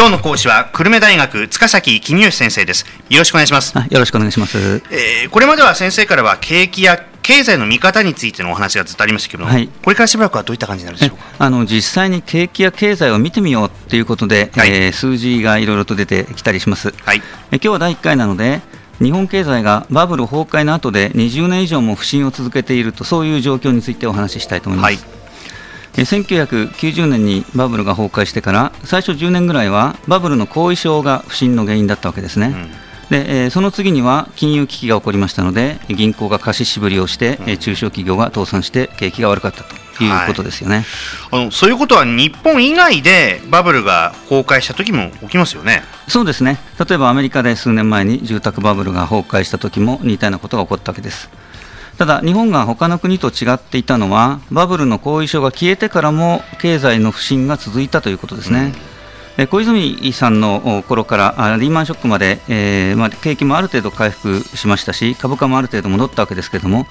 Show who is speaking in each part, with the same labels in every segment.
Speaker 1: 今日の講師は久留米大学塚崎公義先生です。よろしくお願いします。
Speaker 2: よろしくお願いします、
Speaker 1: えー、これまでは先生からは景気や経済の見方についてのお話がずっとありましたけども、はい、これからしばらくはどういった感じになるでしょうか？
Speaker 2: あの実際に景気や経済を見てみようということで、はい、えー、数字がいろいろと出てきたりします、はい、え今日は第1回なので日本経済がバブル崩壊の後で20年以上も不振を続けているとそういう状況についてお話ししたいと思います、はい1990年にバブルが崩壊してから最初10年ぐらいはバブルの後遺症が不振の原因だったわけですね、うん、でえー、その次には金融危機が起こりましたので銀行が貸ししぶりをして、うん、中小企業が倒産して景気が悪かったとい。うことですよね、
Speaker 1: はい、あのそういうことは日本以外でバブルが崩壊した時も起きますよね。
Speaker 2: そうですね。例えばアメリカで数年前に住宅バブルが崩壊した時も似たようなことが起こったわけですただ、日本が他の国と違っていたのは、バブルの後遺症が消えてからも経済の不振が続いたということですね。うん、小泉さんの頃からリーマンショックまで、えーまあ、景気もある程度回復しましたし、株価もある程度戻ったわけですけれども、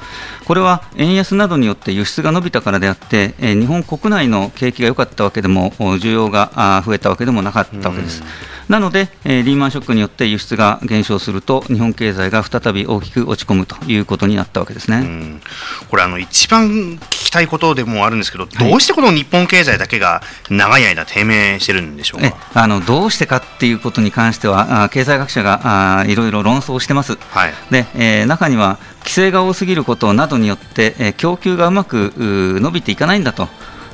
Speaker 2: これは円安などによって輸出が伸びたからであって、えー、日本国内の景気が良かったわけでも、需要が増えたわけでもなかったわけです。うん。なので、えー、リーマンショックによって輸出が減少すると、日本経済が再び大きく落ち込むということになったわけですね。
Speaker 1: これあの、一番聞きたいことでもあるんですけど、どうしてこの日本経済だけが長い間、低迷してるんでしょうか？
Speaker 2: あのどうしてかっていうことに関しては、あ経済学者があいろいろ論争してます。はい、でえー、中には規制が多すぎることなどによって、えー、供給がうまく伸びていかないんだと。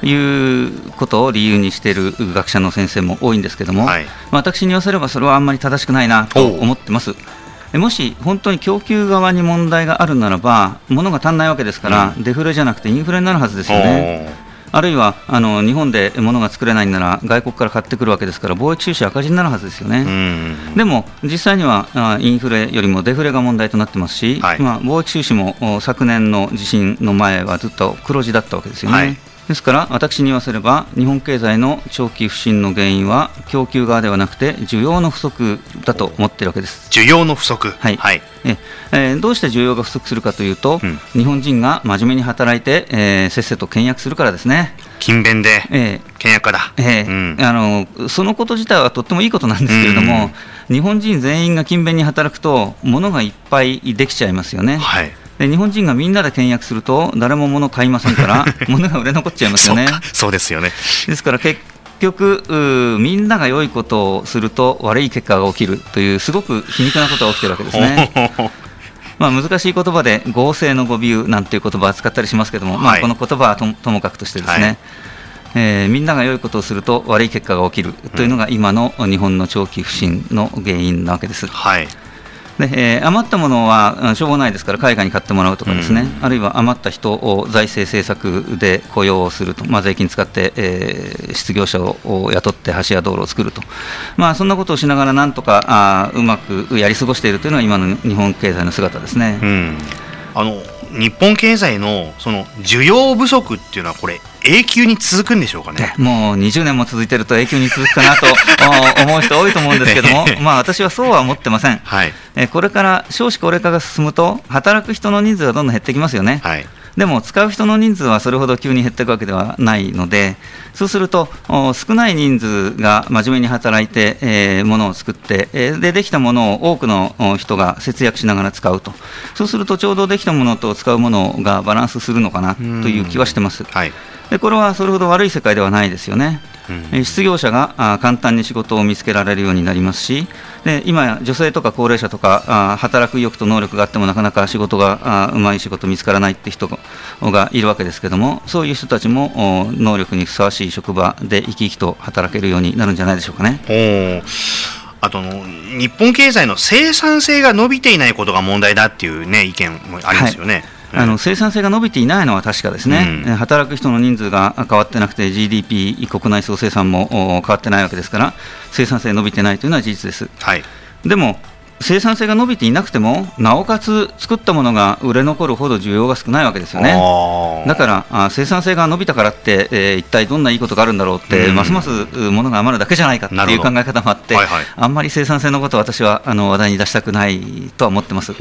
Speaker 2: いうことを理由にしている学者の先生も多いんですけども、はい、私に言わせればそれはあんまり正しくないなと思ってます。もし本当に供給側に問題があるならば、物が足んないわけですから、うん、デフレじゃなくてインフレになるはずですよね。あるいはあの日本で物が作れないなら外国から買ってくるわけですから貿易収支赤字になるはずですよね。でも実際にはあインフレよりもデフレが問題となってますし、はい、まあ、貿易収支も昨年の地震の前はずっと黒字だったわけですよね。はいですから私に言わせれば日本経済の長期不振の原因は供給側ではなくて需要の不足だと思っているわけです。
Speaker 1: 需要の不足？
Speaker 2: はい、はい、ええ。ー、どうして需要が不足するかというと、うん、日本人が真面目に働いて、えー、せっせと倹約するからですね。
Speaker 1: 勤勉で、えー、倹約家だ、
Speaker 2: えー、うん、あのそのこと自体はとってもいいことなんですけれども、日本人全員が勤勉に働くと物がいっぱいできちゃいますよね。はい。で日本人がみんなで倹約すると誰も物買いませんから 物が売れ残っちゃいますよね。
Speaker 1: そうですよね。
Speaker 2: ですから結局みんなが良いことをすると悪い結果が起きるというすごく皮肉なことが起きてるわけですね。まあ、難しい言葉で合成の語尾なんていう言葉を使ったりしますけども、はい、まあ、この言葉はともかくとしてですね、はい、えー、みんなが良いことをすると悪い結果が起きるというのが今の日本の長期不振の原因なわけです。はいでえー、余ったものはしょうがないですから海外に買ってもらうとかですね、うん、あるいは余った人を財政政策で雇用すると、まあ、税金使って、えー、失業者を雇って橋や道路を作ると、まあ、そんなことをしながらなんとかあうまくやり過ごしているというのが今の日本経済の姿ですね。うん、
Speaker 1: あの日本経済のその需要不足っていうのはこれ永久に続くんでしょうかね。
Speaker 2: もう20年も続いてると永久に続くかなと 思う人多いと思うんですけども、まあ、私はそうは思ってません、はい、これから少子高齢化が進むと働く人の人数がどんどん減ってきますよね。はい。でも使う人の人数はそれほど急に減っていくわけではないので、そうすると、少ない人数が真面目に働いて、えー、物を作って、えー、で、できたものを多くの人が節約しながら使うと、そうするとちょうどできたものと使うものがバランスするのかなという気はしてます。はいでこれはそれほど悪い世界ではないですよね。うん、失業者が簡単に仕事を見つけられるようになりますし、で今、女性とか高齢者とか働く意欲と能力があってもなかなか仕事がうまい仕事見つからないって人がいるわけですけども、そういう人たちも能力にふさわしい職場で生き生きと働けるようになるんじゃないでしょうかね。
Speaker 1: あとの日本経済の生産性が伸びていないことが問題だっていう、ね、意見もありますよね。はい
Speaker 2: あの生産性が伸びていないのは確かですね、うん、働く人の人数が変わってなくて、GDP、国内総生産も変わってないわけですから、生産性伸びてないというのは事実です。はい、でも生産性が伸びていなくても、なおかつ作ったものが売れ残るほど需要が少ないわけですよね。だからあ生産性が伸びたからって、えー、一体どんないいことがあるんだろうって、うん、ますます物が余るだけじゃないかっていう考え方もあって、はいはい、あんまり生産性のことを私はあの話題に出したくないとは思ってます。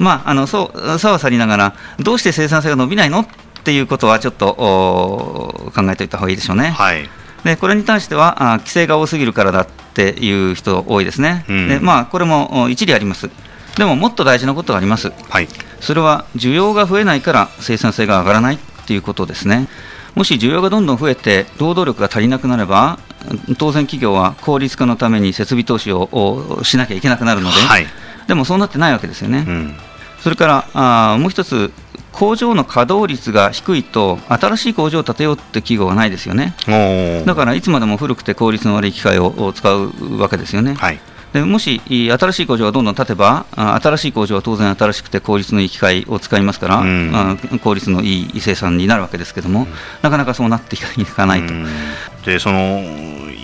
Speaker 2: まあ、あのそうさはさりながら、どうして生産性が伸びないのっていうことは、ちょっと考えておいた方がいいでしょうね。はい、でこれに対してはあ、規制が多すぎるからだっていう人多いですね、うん、でまあ、これも一理あります。でももっと大事なことがあります、はい、それは需要が増えないから生産性が上がらないっていうことですね。もし需要がどんどん増えて労働力が足りなくなれば当然企業は効率化のために設備投資をしなきゃいけなくなるので、はい、でもそうなってないわけですよね。うん、それからあもう一つ工場の稼働率が低いと新しい工場を建てようって企業はないですよね。だからいつまでも古くて効率の悪い機械を使うわけですよね、はい、でもし新しい工場がどんどん建てば新しい工場は当然新しくて効率のいい機械を使いますから、うん、効率のいい生産になるわけですけども、うん、なかなかそうなっていかないと。
Speaker 1: でその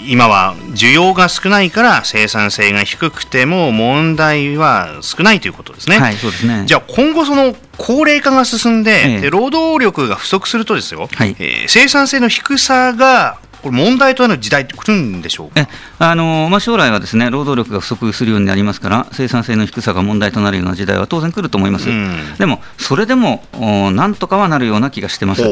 Speaker 1: 今は需要が少ないから生産性が低くても問題は少ないということですね。
Speaker 2: はい、そうですね。
Speaker 1: じゃあ今後その高齢化が進んでええ、労働力が不足するとですよ、はい、えー、生産性の低さがこれ問題となる時代って来るんでしょうえ
Speaker 2: あのまあ、将来はですね労働力が不足するようになりますから生産性の低さが問題となるような時代は当然来ると思います、うん、でもそれでもなんとかはなるような気がしてます。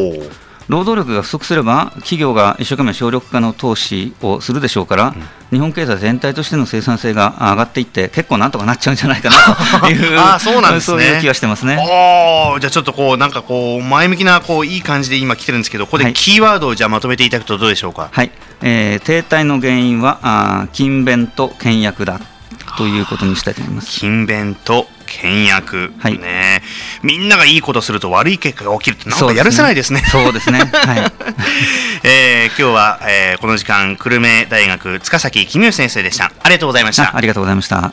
Speaker 2: 労働力が不足すれば、企業が一生懸命省力化の投資をするでしょうから、うん、日本経済全体としての生産性が上がっていって、結構なんとかなっちゃうんじゃないかなと いうあそうなんです、ね、そういう気がしてますね。
Speaker 1: じゃあちょっとこう、なんかこう、前向きなこういい感じで今来てるんですけど、ここでキーワードをじゃあまとめていただくとどうでしょうか？
Speaker 2: はい、えー、停滞の原因はあ勤勉と倹約だということにしたいと思います。
Speaker 1: 勤勉と倹約、はい、ね、みんながいいことすると悪い結果が起きるってなんかやるせないですね。
Speaker 2: そうですね。はい。
Speaker 1: えー、今日は、えー、この時間久留米大学塚崎公義先生でした。ありがとうございました。
Speaker 2: ありがとうございました。